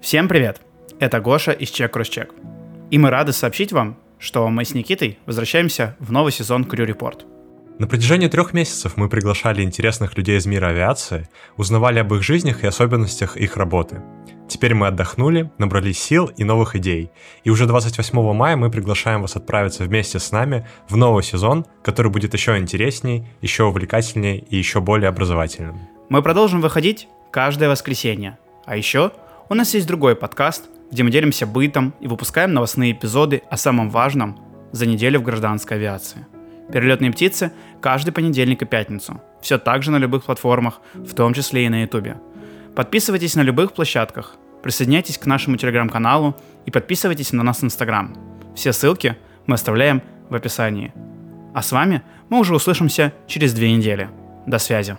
Всем привет! Это Гоша из Чек Кросс И мы рады сообщить вам, что мы с Никитой возвращаемся в новый сезон Crew Report. На протяжении трех месяцев мы приглашали интересных людей из мира авиации, узнавали об их жизнях и особенностях их работы. Теперь мы отдохнули, набрались сил и новых идей. И уже 28 мая мы приглашаем вас отправиться вместе с нами в новый сезон, который будет еще интересней, еще увлекательней и еще более образовательным. Мы продолжим выходить каждое воскресенье. А еще у нас есть другой подкаст, где мы делимся бытом и выпускаем новостные эпизоды о самом важном за неделю в гражданской авиации. Перелетные птицы каждый понедельник и пятницу. Все так же на любых платформах, в том числе и на ютубе. Подписывайтесь на любых площадках, присоединяйтесь к нашему телеграм-каналу и подписывайтесь на нас в инстаграм. Все ссылки мы оставляем в описании. А с вами мы уже услышимся через две недели. До связи.